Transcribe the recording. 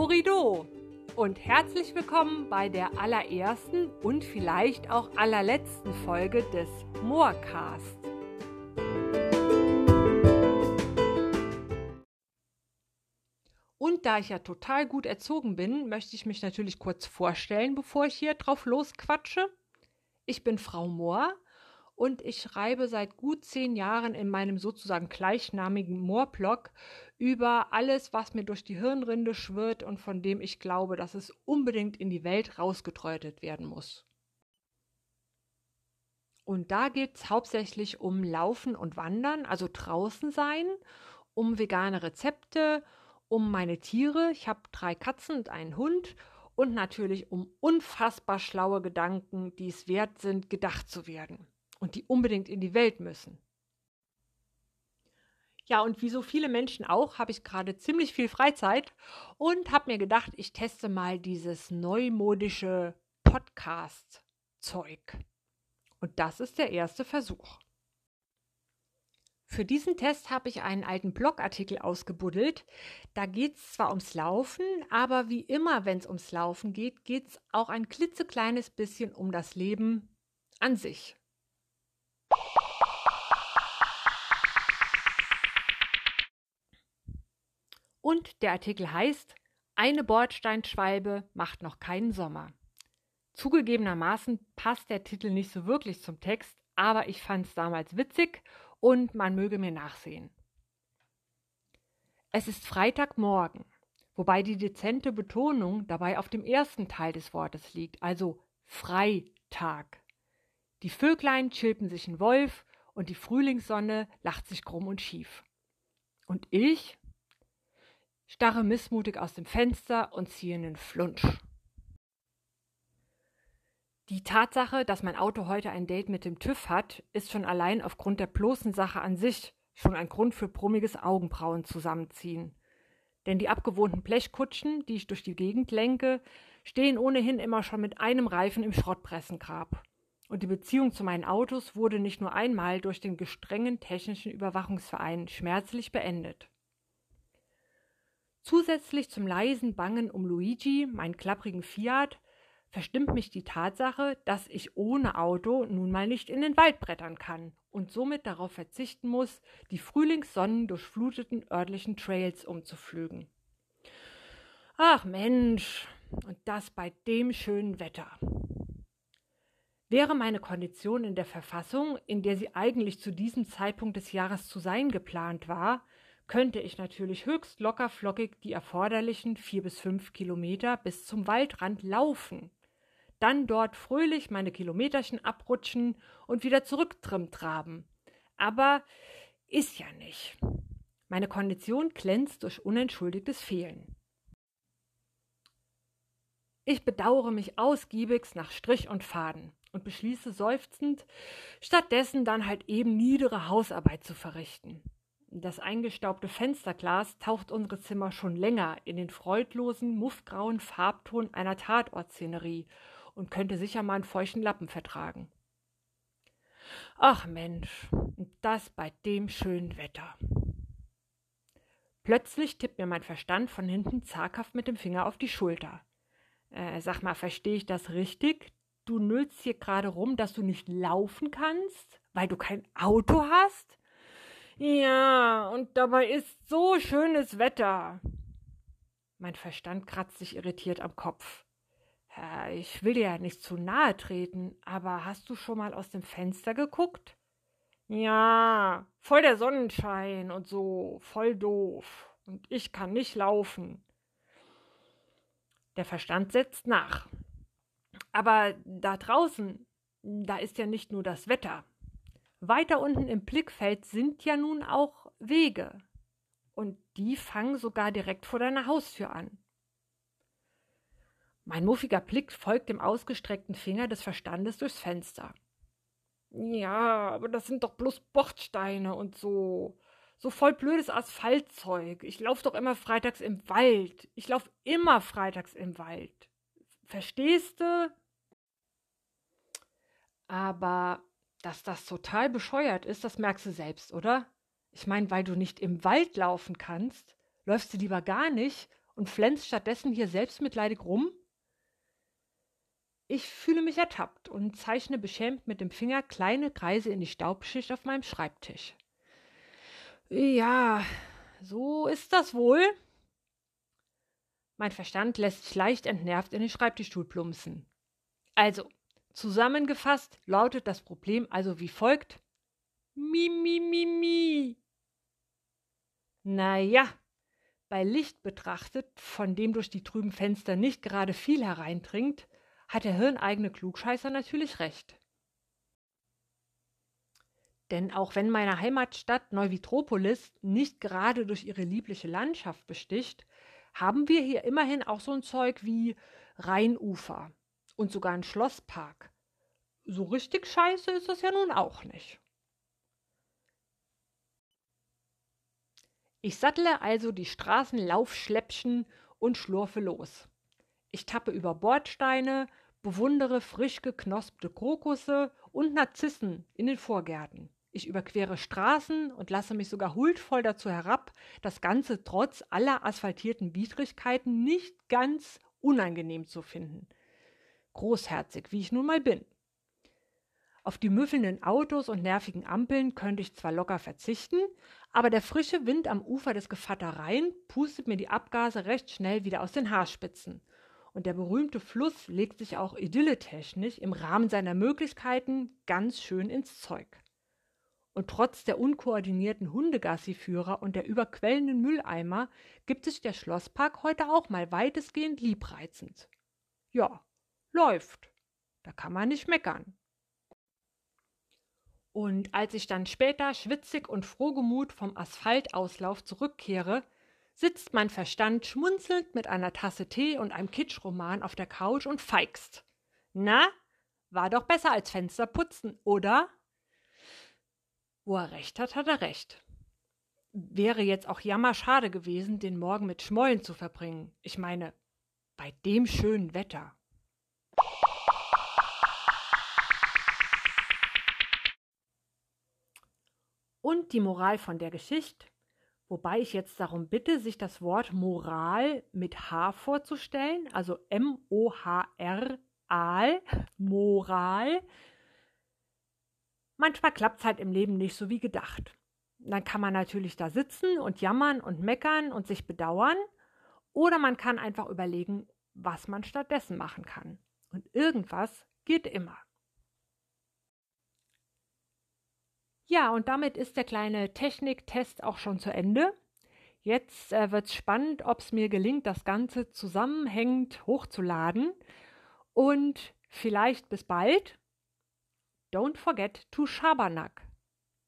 Horrido und herzlich willkommen bei der allerersten und vielleicht auch allerletzten Folge des Moorcast. Und da ich ja total gut erzogen bin, möchte ich mich natürlich kurz vorstellen, bevor ich hier drauf losquatsche. Ich bin Frau Mohr und ich schreibe seit gut zehn Jahren in meinem sozusagen gleichnamigen Moorblog über alles, was mir durch die Hirnrinde schwirrt und von dem ich glaube, dass es unbedingt in die Welt rausgetreutet werden muss. Und da geht es hauptsächlich um Laufen und Wandern, also draußen sein, um vegane Rezepte, um meine Tiere. Ich habe drei Katzen und einen Hund und natürlich um unfassbar schlaue Gedanken, die es wert sind, gedacht zu werden und die unbedingt in die Welt müssen. Ja, und wie so viele Menschen auch, habe ich gerade ziemlich viel Freizeit und habe mir gedacht, ich teste mal dieses neumodische Podcast-Zeug. Und das ist der erste Versuch. Für diesen Test habe ich einen alten Blogartikel ausgebuddelt. Da geht es zwar ums Laufen, aber wie immer, wenn es ums Laufen geht, geht es auch ein klitzekleines bisschen um das Leben an sich. Und der Artikel heißt Eine Bordsteinschwalbe macht noch keinen Sommer. Zugegebenermaßen passt der Titel nicht so wirklich zum Text, aber ich fand es damals witzig und man möge mir nachsehen. Es ist Freitagmorgen, wobei die dezente Betonung dabei auf dem ersten Teil des Wortes liegt, also Freitag. Die Vöglein chilpen sich in Wolf und die Frühlingssonne lacht sich krumm und schief. Und ich starre missmutig aus dem Fenster und ziehe einen Flunsch. Die Tatsache, dass mein Auto heute ein Date mit dem TÜV hat, ist schon allein aufgrund der bloßen Sache an sich schon ein Grund für brummiges Augenbrauen zusammenziehen. Denn die abgewohnten Blechkutschen, die ich durch die Gegend lenke, stehen ohnehin immer schon mit einem Reifen im Schrottpressengrab. Und die Beziehung zu meinen Autos wurde nicht nur einmal durch den gestrengen technischen Überwachungsverein schmerzlich beendet. Zusätzlich zum leisen Bangen um Luigi, meinen klapprigen Fiat, verstimmt mich die Tatsache, dass ich ohne Auto nun mal nicht in den Wald brettern kann und somit darauf verzichten muss, die Frühlingssonnen durchfluteten örtlichen Trails umzuflügen. Ach Mensch, und das bei dem schönen Wetter. Wäre meine Kondition in der Verfassung, in der sie eigentlich zu diesem Zeitpunkt des Jahres zu sein geplant war, könnte ich natürlich höchst locker flockig die erforderlichen vier bis fünf Kilometer bis zum Waldrand laufen. Dann dort fröhlich meine Kilometerchen abrutschen und wieder zurücktrimtraben. Aber ist ja nicht. Meine Kondition glänzt durch unentschuldigtes Fehlen. Ich bedauere mich ausgiebigst nach Strich und Faden und beschließe seufzend, stattdessen dann halt eben niedere Hausarbeit zu verrichten. Das eingestaubte Fensterglas taucht unsere Zimmer schon länger in den freudlosen, muffgrauen Farbton einer Tatortszenerie und könnte sicher mal einen feuchten Lappen vertragen. Ach Mensch, das bei dem schönen Wetter. Plötzlich tippt mir mein Verstand von hinten zaghaft mit dem Finger auf die Schulter. Äh, sag mal, verstehe ich das richtig? Du nüllst hier gerade rum, dass du nicht laufen kannst, weil du kein Auto hast? Ja, und dabei ist so schönes Wetter. Mein Verstand kratzt sich irritiert am Kopf. Ich will dir ja nicht zu nahe treten, aber hast du schon mal aus dem Fenster geguckt? Ja, voll der Sonnenschein und so, voll doof. Und ich kann nicht laufen. Der Verstand setzt nach. Aber da draußen, da ist ja nicht nur das Wetter. Weiter unten im Blickfeld sind ja nun auch Wege. Und die fangen sogar direkt vor deiner Haustür an. Mein muffiger Blick folgt dem ausgestreckten Finger des Verstandes durchs Fenster. Ja, aber das sind doch bloß Bordsteine und so. So voll blödes Asphaltzeug. Ich laufe doch immer freitags im Wald. Ich laufe immer freitags im Wald. Verstehst du? Aber dass das total bescheuert ist, das merkst du selbst, oder? Ich meine, weil du nicht im Wald laufen kannst, läufst du lieber gar nicht und flänzt stattdessen hier selbstmitleidig rum? Ich fühle mich ertappt und zeichne beschämt mit dem Finger kleine Kreise in die Staubschicht auf meinem Schreibtisch. Ja, so ist das wohl. Mein Verstand lässt sich leicht entnervt in den Schreibtischstuhl plumpsen. Also, zusammengefasst lautet das Problem also wie folgt: Mi, mi, mi, mi. Naja, bei Licht betrachtet, von dem durch die trüben Fenster nicht gerade viel hereindringt, hat der hirneigene Klugscheißer natürlich recht. Denn auch wenn meine Heimatstadt Neuvitropolis nicht gerade durch ihre liebliche Landschaft besticht, haben wir hier immerhin auch so ein Zeug wie Rheinufer und sogar einen Schlosspark. So richtig scheiße ist das ja nun auch nicht. Ich sattle also die Straßenlaufschläppchen und schlurfe los. Ich tappe über Bordsteine, bewundere frisch geknospte Krokusse und Narzissen in den Vorgärten. Ich überquere Straßen und lasse mich sogar huldvoll dazu herab, das Ganze trotz aller asphaltierten Widrigkeiten nicht ganz unangenehm zu finden. Großherzig, wie ich nun mal bin. Auf die müffelnden Autos und nervigen Ampeln könnte ich zwar locker verzichten, aber der frische Wind am Ufer des Gevatter Rhein pustet mir die Abgase recht schnell wieder aus den Haarspitzen. Und der berühmte Fluss legt sich auch idylletechnisch im Rahmen seiner Möglichkeiten ganz schön ins Zeug. Und trotz der unkoordinierten Hundegassiführer und der überquellenden Mülleimer gibt sich der Schlosspark heute auch mal weitestgehend liebreizend. Ja, läuft. Da kann man nicht meckern. Und als ich dann später schwitzig und frohgemut vom Asphaltauslauf zurückkehre, sitzt mein Verstand schmunzelnd mit einer Tasse Tee und einem Kitschroman auf der Couch und feigst. Na, war doch besser als Fenster putzen, oder? Wo er recht hat, hat er recht. Wäre jetzt auch jammerschade gewesen, den Morgen mit Schmollen zu verbringen. Ich meine, bei dem schönen Wetter. Und die Moral von der Geschichte, wobei ich jetzt darum bitte, sich das Wort Moral mit H vorzustellen, also M-O-H-R-Al, Moral. Manchmal klappt es halt im Leben nicht so wie gedacht. Dann kann man natürlich da sitzen und jammern und meckern und sich bedauern. Oder man kann einfach überlegen, was man stattdessen machen kann. Und irgendwas geht immer. Ja, und damit ist der kleine Techniktest auch schon zu Ende. Jetzt äh, wird es spannend, ob es mir gelingt, das Ganze zusammenhängend hochzuladen. Und vielleicht bis bald. Don't forget to Schabernack.